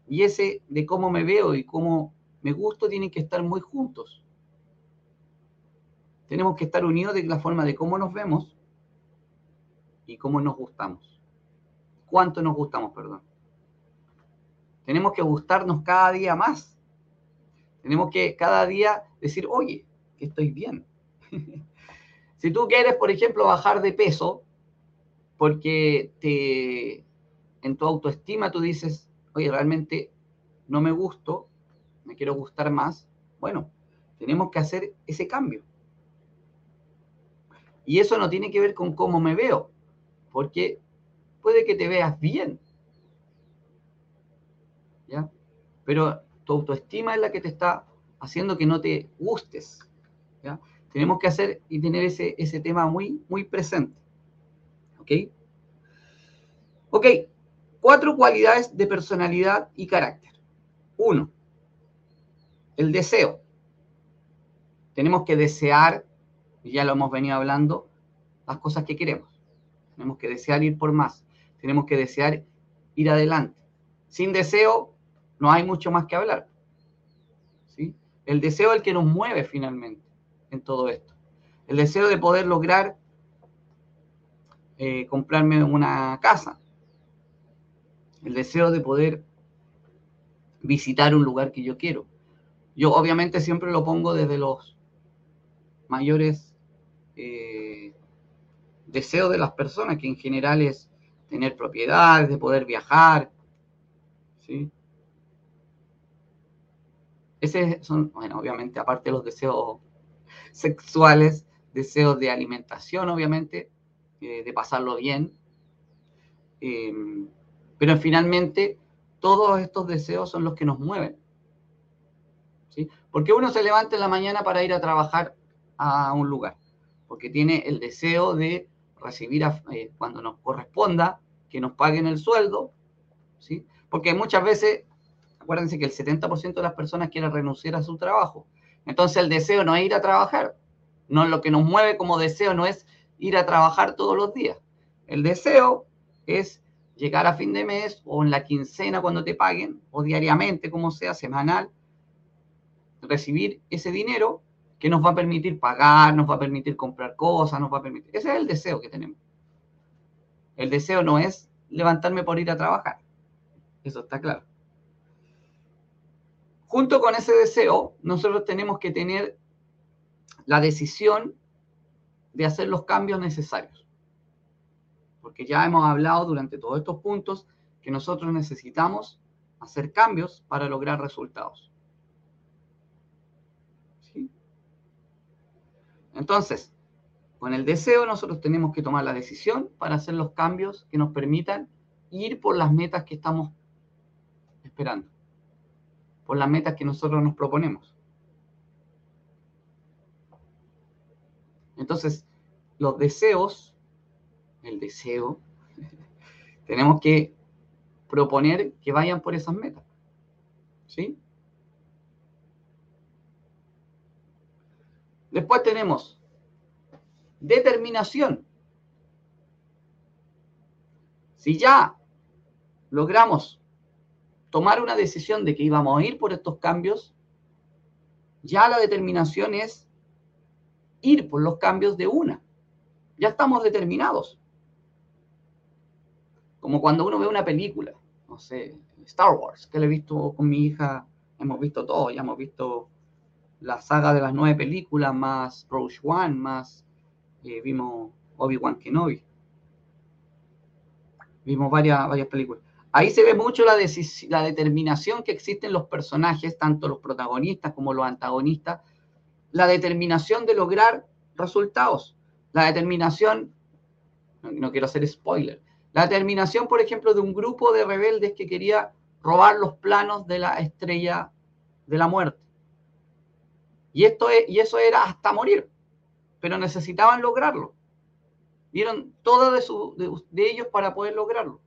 y ese de cómo me veo y cómo me gusto tienen que estar muy juntos tenemos que estar unidos de la forma de cómo nos vemos y cómo nos gustamos. ¿Cuánto nos gustamos, perdón? Tenemos que gustarnos cada día más. Tenemos que cada día decir, oye, que estoy bien. si tú quieres, por ejemplo, bajar de peso, porque te, en tu autoestima tú dices, oye, realmente no me gusto, me quiero gustar más, bueno, tenemos que hacer ese cambio. Y eso no tiene que ver con cómo me veo, porque puede que te veas bien, ¿ya? Pero tu autoestima es la que te está haciendo que no te gustes. Tenemos que hacer y tener ese, ese tema muy, muy presente, ¿ok? Ok, cuatro cualidades de personalidad y carácter. Uno, el deseo. Tenemos que desear ya lo hemos venido hablando, las cosas que queremos. Tenemos que desear ir por más, tenemos que desear ir adelante. Sin deseo no hay mucho más que hablar. ¿sí? El deseo es el que nos mueve finalmente en todo esto. El deseo de poder lograr eh, comprarme una casa. El deseo de poder visitar un lugar que yo quiero. Yo obviamente siempre lo pongo desde los mayores eh, deseo de las personas, que en general es tener propiedades, de poder viajar. ¿sí? Ese son, bueno, obviamente, aparte de los deseos sexuales, deseos de alimentación, obviamente, eh, de pasarlo bien. Em, pero finalmente, todos estos deseos son los que nos mueven. ¿sí? Porque uno se levanta en la mañana para ir a trabajar a un lugar, porque tiene el deseo de recibir eh, cuando nos corresponda, que nos paguen el sueldo, ¿sí? Porque muchas veces, acuérdense que el 70% de las personas quieren renunciar a su trabajo. Entonces el deseo no es ir a trabajar, no lo que nos mueve como deseo no es ir a trabajar todos los días. El deseo es llegar a fin de mes o en la quincena cuando te paguen o diariamente, como sea, semanal, recibir ese dinero que nos va a permitir pagar, nos va a permitir comprar cosas, nos va a permitir... Ese es el deseo que tenemos. El deseo no es levantarme por ir a trabajar. Eso está claro. Junto con ese deseo, nosotros tenemos que tener la decisión de hacer los cambios necesarios. Porque ya hemos hablado durante todos estos puntos que nosotros necesitamos hacer cambios para lograr resultados. Entonces, con el deseo nosotros tenemos que tomar la decisión para hacer los cambios que nos permitan ir por las metas que estamos esperando, por las metas que nosotros nos proponemos. Entonces, los deseos, el deseo, tenemos que proponer que vayan por esas metas. ¿Sí? Después tenemos determinación. Si ya logramos tomar una decisión de que íbamos a ir por estos cambios, ya la determinación es ir por los cambios de una. Ya estamos determinados. Como cuando uno ve una película, no sé, Star Wars, que le he visto con mi hija, hemos visto todo, ya hemos visto la saga de las nueve películas, más Rogue One, más eh, vimos Obi-Wan Kenobi. Vimos varias, varias películas. Ahí se ve mucho la, determinación que existe en los personajes, tanto los protagonistas como los antagonistas, la determinación de lograr resultados, la determinación, no quiero hacer spoiler, la determinación, por ejemplo, de un grupo de rebeldes que quería robar los planos de la estrella de la muerte. Y, esto es, y eso era hasta morir, pero necesitaban lograrlo. Dieron su, de, ellos para poder lograrlo.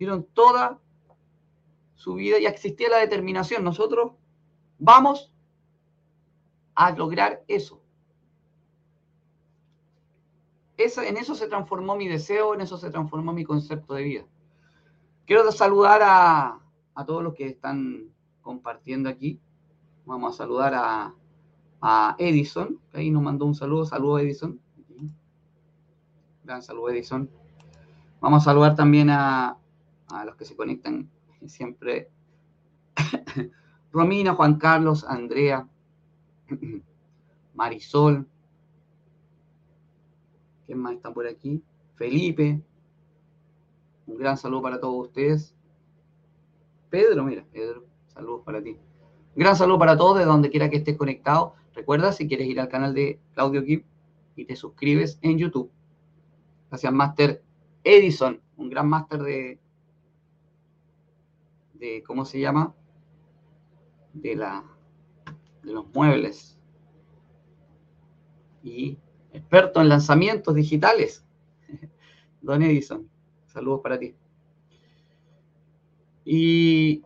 Dieron toda su vida y existía la determinación. Nosotros vamos a lograr eso. eso. En eso se transformó mi deseo, en eso se transformó mi concepto de vida. Quiero saludar a, a todos los que están compartiendo aquí. Vamos a saludar a, a Edison, que ahí nos mandó un saludo, saludo Edison. Gran saludo Edison. Vamos a saludar también a, a los que se conectan siempre. Romina, Juan Carlos, Andrea, Marisol. ¿Quién más está por aquí? Felipe. Un gran saludo para todos ustedes. Pedro, mira, Pedro, saludos para ti. Gran saludo para todos, de donde quiera que estés conectado. Recuerda, si quieres ir al canal de Claudio Gibb y te suscribes en YouTube. Gracias, Master Edison, un gran máster de, de, ¿cómo se llama? De, la, de los muebles. Y experto en lanzamientos digitales. Don Edison, saludos para ti. Y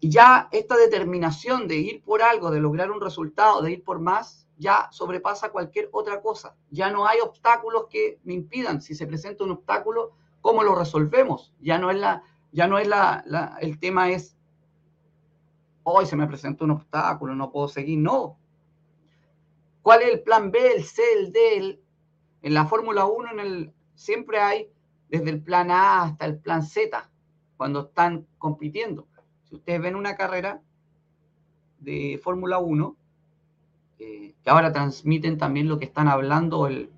y ya esta determinación de ir por algo, de lograr un resultado, de ir por más, ya sobrepasa cualquier otra cosa. Ya no hay obstáculos que me impidan. Si se presenta un obstáculo, ¿cómo lo resolvemos? Ya no es la, ya no es la, el tema es, hoy se me presenta un obstáculo, no puedo seguir. No. ¿Cuál es el plan B, el C, el D? en la Fórmula 1 en el, siempre hay desde el plan A hasta el plan Z cuando están compitiendo. Si ustedes ven una carrera de Fórmula 1, eh, que ahora transmiten también lo que están hablando el,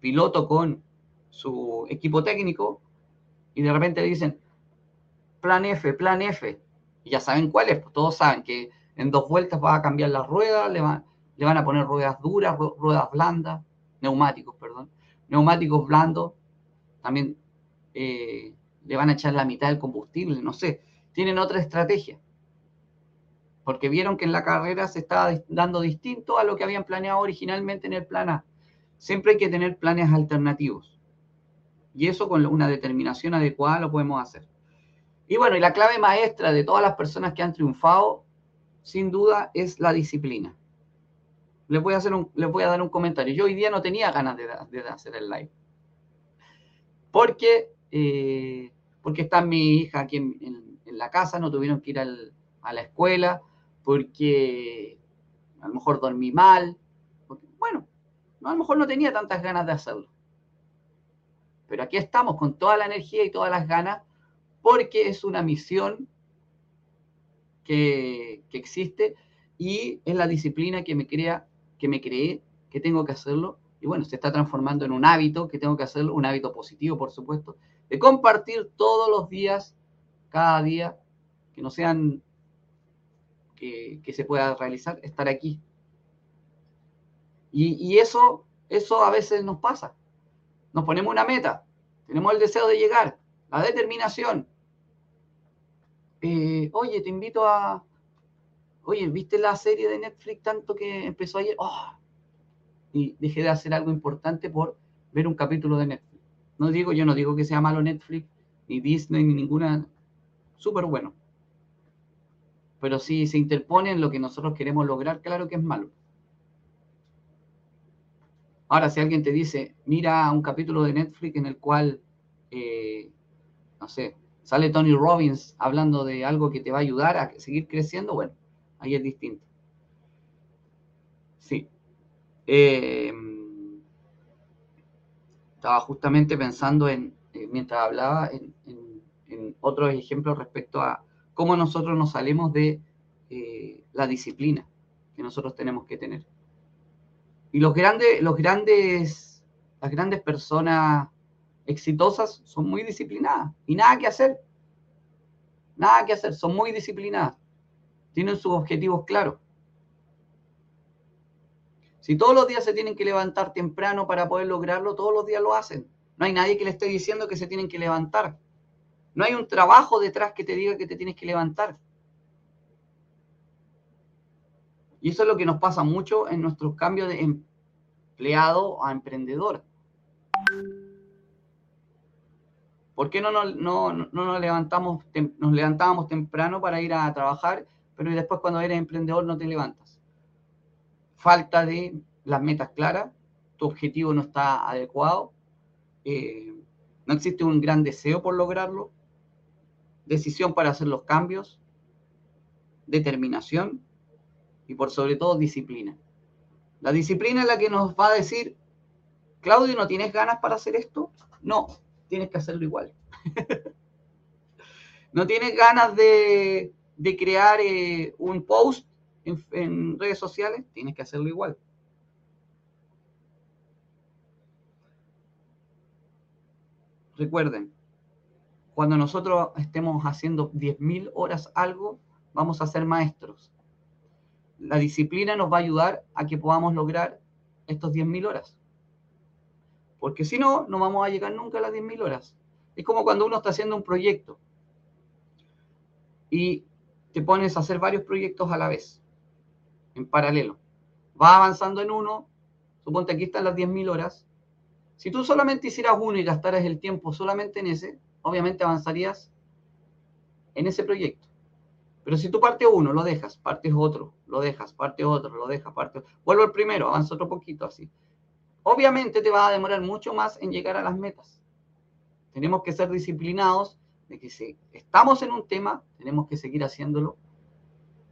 piloto con su equipo técnico, y de repente dicen, plan F, plan F, y ya saben cuál es, pues todos saben que en dos vueltas va a cambiar las ruedas, le, van a poner ruedas duras, ruedas blandas, neumáticos, perdón, neumáticos blandos, también eh, le van a echar la mitad del combustible, no sé, tienen otra estrategia. Porque vieron que en la carrera se estaba dando distinto a lo que habían planeado originalmente en el plan A. Siempre hay que tener planes alternativos. Y eso con una determinación adecuada lo podemos hacer. Y bueno, y la clave maestra de todas las personas que han triunfado, sin duda, es la disciplina. Les voy a, hacer un, les voy a dar un comentario. Yo hoy día no tenía ganas de, de hacer el live. Porque, eh, porque está mi hija aquí en, la casa, no tuvieron que ir a la escuela, porque a lo mejor dormí mal. bueno, a lo mejor no tenía tantas ganas de hacerlo. Pero aquí estamos con toda la energía y todas las ganas porque es una misión que, que existe y es la disciplina que me crea, que me creé que tengo que hacerlo. Y bueno, se está transformando en un hábito que tengo que hacerlo, un hábito positivo, por supuesto, de compartir todos los días, cada día, que no sean que, que se pueda realizar, estar aquí. Y, y eso, eso a veces nos pasa. Nos ponemos una meta, tenemos el deseo de llegar, la determinación. Eh, oye, te invito a... Oye, ¿viste la serie de Netflix tanto que empezó ayer? Oh, y dejé de hacer algo importante por ver un capítulo de Netflix. No digo, yo no digo que sea malo Netflix, ni Disney, ni ninguna. Súper bueno. Pero si se interpone en lo que nosotros queremos lograr, claro que es malo. Ahora, si alguien te dice, mira un capítulo de Netflix en el cual, eh, no sé, sale Tony Robbins hablando de algo que te va a ayudar a seguir creciendo, bueno, ahí es distinto. Sí. Eh, estaba justamente pensando en, eh, mientras hablaba, en, otros ejemplos respecto a cómo nosotros nos salimos de la disciplina que nosotros tenemos que tener. Y los grandes, los grandes, las grandes personas exitosas son muy disciplinadas y nada que hacer. Nada que hacer, son muy disciplinadas. Tienen sus objetivos claros. Si todos los días se tienen que levantar temprano para poder lograrlo, todos los días lo hacen. No hay nadie que le esté diciendo que se tienen que levantar. No hay un trabajo detrás que te diga que te tienes que levantar. Y eso es lo que nos pasa mucho en nuestros cambios de empleado a emprendedor. ¿Por qué no, nos, levantamos, nos levantábamos temprano para ir a trabajar, pero después cuando eres emprendedor no te levantas? Falta de las metas claras, tu objetivo no está adecuado, eh, no existe un gran deseo por lograrlo, decisión para hacer los cambios, determinación y por sobre todo disciplina. La disciplina es la que nos va a decir, Claudio, ¿no tienes ganas para hacer esto? No, tienes que hacerlo igual. ¿No tienes ganas de, crear eh, un post en, redes sociales? Tienes que hacerlo igual. Recuerden, cuando nosotros estemos haciendo 10.000 horas algo, vamos a ser maestros la disciplina nos va a ayudar a que podamos lograr estos 10.000 horas. Porque si no, no vamos a llegar nunca a las 10.000 horas. Es como cuando uno está haciendo un proyecto y te pones a hacer varios proyectos a la vez, en paralelo. Va avanzando en uno, suponte aquí están las 10.000 horas. Si tú solamente hicieras uno y gastaras el tiempo solamente en ese, obviamente avanzarías en ese proyecto. Pero si tú partes uno, lo dejas, partes otro, lo dejas, parte otro, lo dejas, parte. Vuelvo al primero, avanza otro poquito así. Obviamente te va a demorar mucho más en llegar a las metas. Tenemos que ser disciplinados de que si estamos en un tema, tenemos que seguir haciéndolo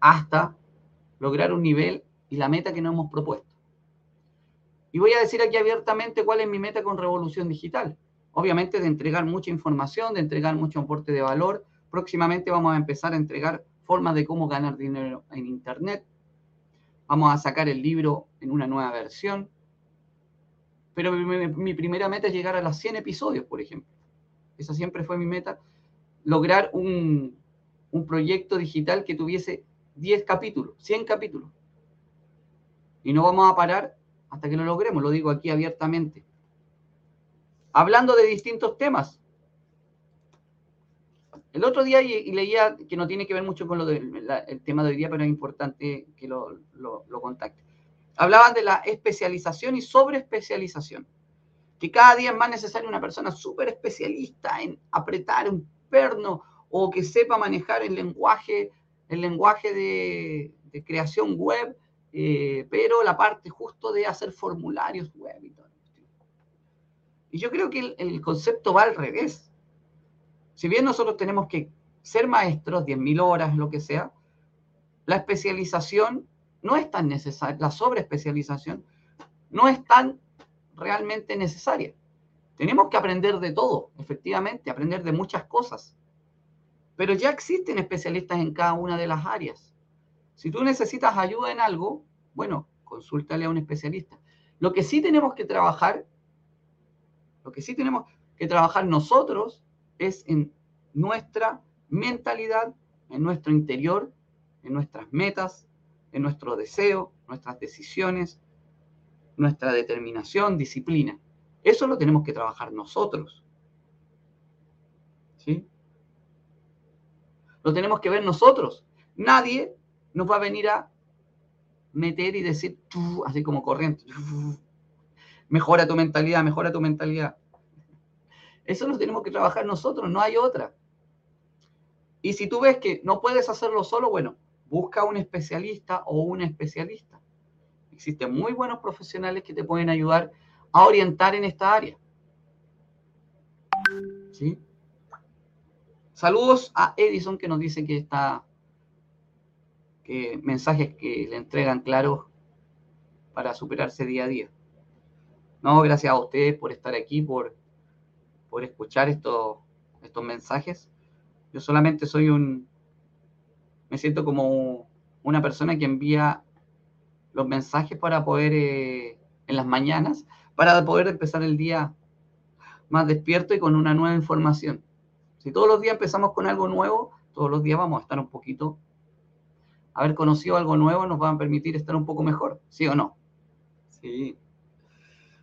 hasta lograr un nivel y la meta que nos hemos propuesto. Y voy a decir aquí abiertamente cuál es mi meta con Revolución Digital. Obviamente de entregar mucha información, de entregar mucho aporte de valor. Próximamente vamos a empezar a entregar formas de cómo ganar dinero en Internet. Vamos a sacar el libro en una nueva versión. Pero mi, primera meta es llegar a los 100 episodios, por ejemplo. Esa siempre fue mi meta. Lograr un, un proyecto digital que tuviese 10 capítulos, 100 capítulos. Y no vamos a parar hasta que lo logremos, lo digo aquí abiertamente. Hablando de distintos temas. El otro día y, leía que no tiene que ver mucho con lo del el tema de hoy día, pero es importante que lo, lo, lo contacte. Hablaban de la especialización y sobreespecialización. Que cada día es más necesaria una persona súper especialista en apretar un perno o que sepa manejar el lenguaje, el lenguaje de, creación web, eh, pero la parte justo de hacer formularios web y todo. Y yo creo que el, concepto va al revés. Si bien nosotros tenemos que ser maestros, 10.000 horas, lo que sea, la especialización no es tan necesaria, la sobreespecialización no es tan realmente necesaria. Tenemos que aprender de todo, efectivamente, aprender de muchas cosas. Pero ya existen especialistas en cada una de las áreas. Si tú necesitas ayuda en algo, bueno, consúltale a un especialista. Lo que sí tenemos que trabajar, lo que sí tenemos que trabajar nosotros es en nuestra mentalidad, en nuestro interior, en nuestras metas, en nuestro deseo, nuestras decisiones, nuestra determinación, disciplina. Eso lo tenemos que trabajar nosotros. ¿Sí? Lo tenemos que ver nosotros. Nadie nos va a venir a meter y decir, así como corriente, mejora tu mentalidad, mejora tu mentalidad. Eso lo tenemos que trabajar nosotros, no hay otra. Y si tú ves que no puedes hacerlo solo, bueno, busca un especialista o un especialista. Existen muy buenos profesionales que te pueden ayudar a orientar en esta área. ¿Sí? Saludos a Edison que nos dice que está, que mensajes que le entregan claros para superarse día a día. No, gracias a ustedes por estar aquí, por, por escuchar estos mensajes. Yo solamente soy un, me siento como una persona que envía los mensajes para poder, eh, en las mañanas, para poder empezar el día más despierto y con una nueva información. Si todos los días empezamos con algo nuevo, todos los días vamos a estar un poquito, haber conocido algo nuevo nos va a permitir estar un poco mejor, ¿sí o no? Sí.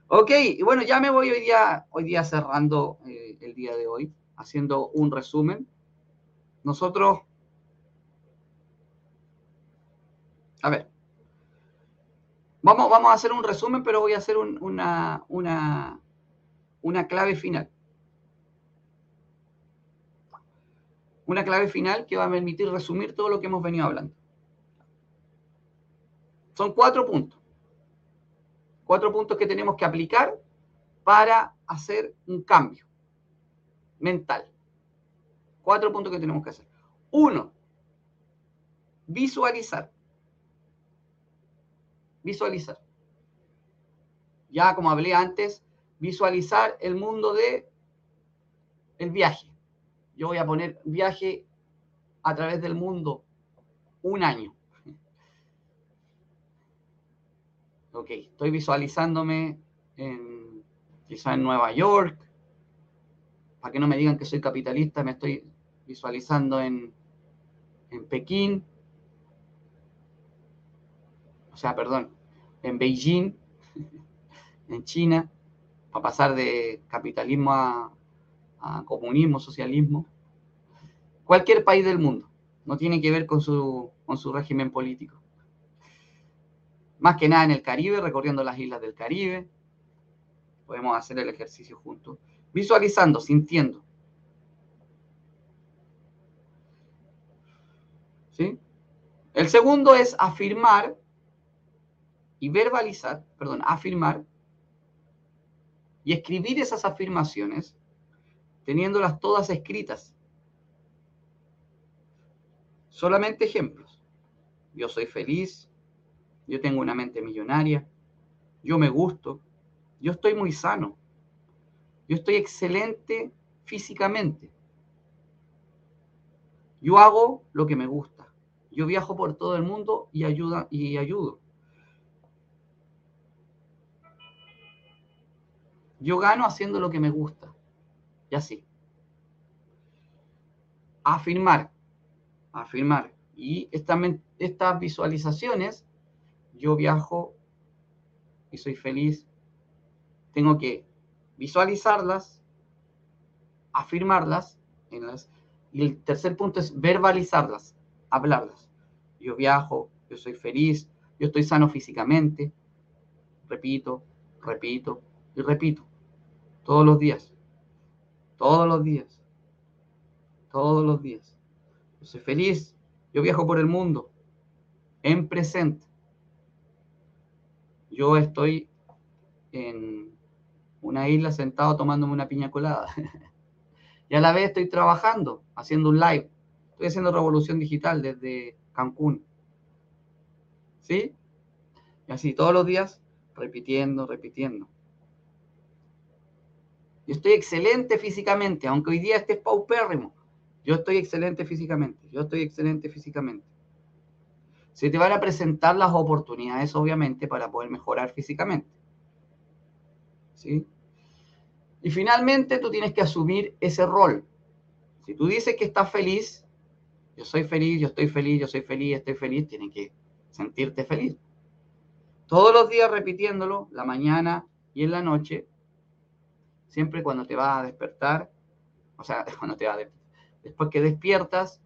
Ok, y bueno, ya me voy hoy día, hoy día cerrando eh, el día de hoy, haciendo un resumen. Nosotros, a ver, vamos, vamos a hacer un resumen, pero voy a hacer una, una, una clave final. una clave final que va a permitir resumir todo lo que hemos venido hablando. Son cuatro puntos. Cuatro puntos que tenemos que aplicar para hacer un cambio mental. Cuatro puntos que tenemos que hacer. Uno, visualizar. Visualizar. Ya como hablé antes, visualizar el mundo de el viaje yo voy a poner viaje a través del mundo un año. Ok, estoy visualizándome en, quizá en Nueva York. Para que no me digan que soy capitalista, me estoy visualizando en, en Pekín. O sea, perdón, en Beijing, en China, para pasar de capitalismo a, comunismo, socialismo, cualquier país del mundo. No tiene que ver con su, con su régimen político. Más que nada en el Caribe, recorriendo las islas del Caribe. Podemos hacer el ejercicio juntos. Visualizando, sintiendo. ¿Sí? El segundo es afirmar y verbalizar, perdón, afirmar y escribir esas afirmaciones teniéndolas todas escritas. Solamente ejemplos. Yo soy feliz, yo tengo una mente millonaria, yo me gusto, yo estoy muy sano, yo estoy excelente físicamente, yo hago lo que me gusta, yo viajo por todo el mundo y, ayuda, y ayudo. Yo gano haciendo lo que me gusta y así. Afirmar, afirmar. Y estas visualizaciones, yo viajo y soy feliz, tengo que visualizarlas, afirmarlas, en las, y el tercer punto es verbalizarlas, hablarlas. Yo viajo, yo soy feliz, yo estoy sano físicamente, repito, repito y repito, todos los días, todos los días, todos los días. Yo soy feliz, yo viajo por el mundo, en presente. Yo estoy en una isla sentado tomándome una piña colada. y a la vez estoy trabajando, haciendo un live. Estoy haciendo revolución digital desde Cancún. ¿Sí? Y así todos los días, repitiendo, repitiendo. Yo estoy excelente físicamente, aunque hoy día esté paupérrimo. Yo estoy excelente físicamente. Yo estoy excelente físicamente. Se te van a presentar las oportunidades, obviamente, para poder mejorar físicamente. ¿Sí? Y finalmente tú tienes que asumir ese rol. Si tú dices que estás feliz, yo soy feliz, yo estoy feliz, yo soy feliz, estoy feliz, tienes que sentirte feliz. Todos los días repitiéndolo, la mañana y en la noche, siempre cuando te vas a despertar, o sea, cuando te vas a después que despiertas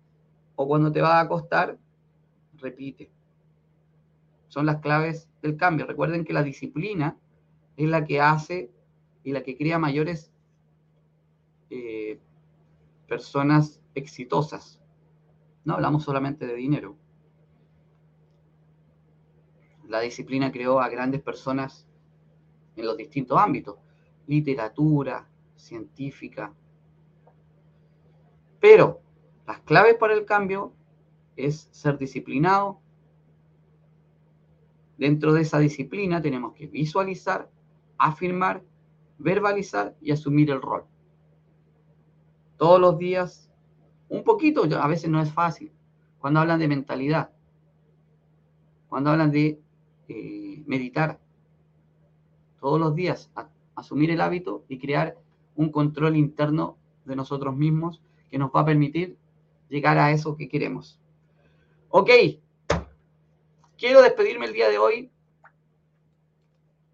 o cuando te vas a acostar, repite. Son las claves del cambio. Recuerden que la disciplina es la que hace y la que crea mayores eh, personas exitosas. No hablamos solamente de dinero. La disciplina creó a grandes personas en los distintos ámbitos, literatura, científica. Pero las claves para el cambio es ser disciplinado. Dentro de esa disciplina tenemos que visualizar, afirmar verbalizar y asumir el rol. Todos los días, un poquito, a veces no es fácil, cuando hablan de mentalidad, cuando hablan de eh, meditar, todos los días asumir el hábito y crear un control interno de nosotros mismos que nos va a permitir llegar a eso que queremos. Ok, quiero despedirme el día de hoy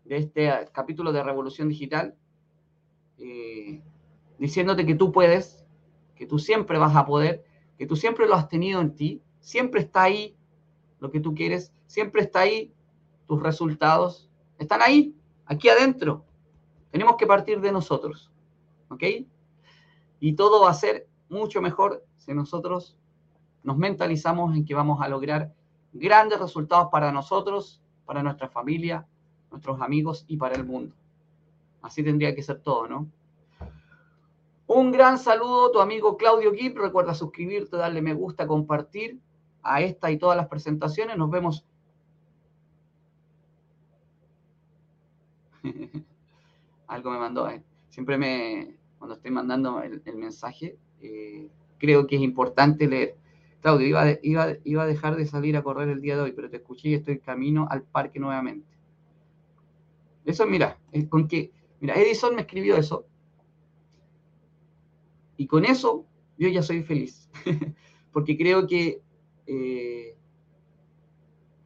de este capítulo de Revolución Digital, eh, diciéndote que tú puedes, que tú siempre vas a poder, que tú siempre lo has tenido en ti, siempre está ahí lo que tú quieres, siempre está ahí tus resultados, están ahí, aquí adentro. Tenemos que partir de nosotros, ¿ok? Y todo va a ser mucho mejor si nosotros nos mentalizamos en que vamos a lograr grandes resultados para nosotros, para nuestra familia, nuestros amigos y para el mundo. Así tendría que ser todo, ¿no? Un gran saludo, tu amigo Claudio Gibb. Recuerda suscribirte, darle me gusta, compartir a esta y todas las presentaciones. Nos vemos. Algo me mandó. Eh. Siempre me, cuando estoy mandando el, mensaje, eh, creo que es importante leer. Claudio, iba, iba, iba a dejar de salir a correr el día de hoy, pero te escuché y estoy camino al parque nuevamente. Eso, mira, es con que, mira, Edison me escribió eso. Y con eso yo ya soy feliz. Porque creo que, eh,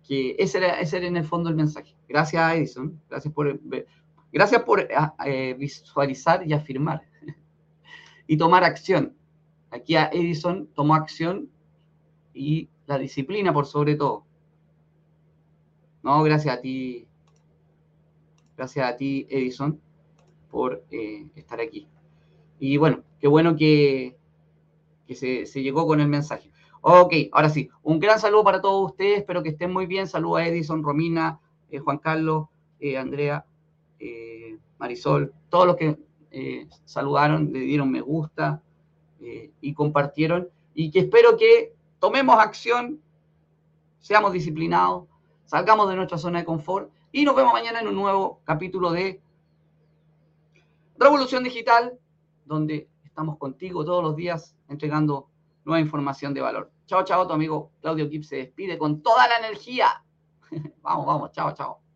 que ese, era, ese era en el fondo el mensaje. Gracias a Edison. Gracias por, gracias por eh, visualizar y afirmar. y tomar acción. Aquí a Edison tomó acción y la disciplina por sobre todo. No, gracias a ti, Gracias a ti, Edison, por eh, estar aquí. Y bueno, qué bueno que, se, llegó con el mensaje. Ok, ahora sí, un gran saludo para todos ustedes, espero que estén muy bien. Saludos a Edison, Romina, eh, Juan Carlos, eh, Andrea, Marisol, todos los que saludaron, le dieron me gusta y compartieron. Y que espero que tomemos acción, seamos disciplinados, salgamos de nuestra zona de confort y nos vemos mañana en un nuevo capítulo de Revolución Digital, donde estamos contigo todos los días entregando nueva información de valor. Chao, chao, tu amigo Claudio Gibbs se despide con toda la energía. vamos, vamos, chao, chao.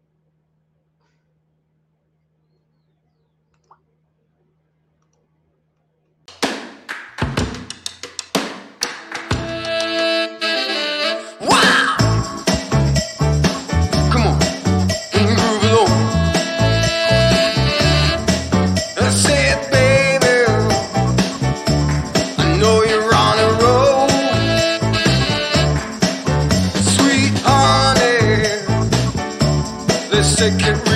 take it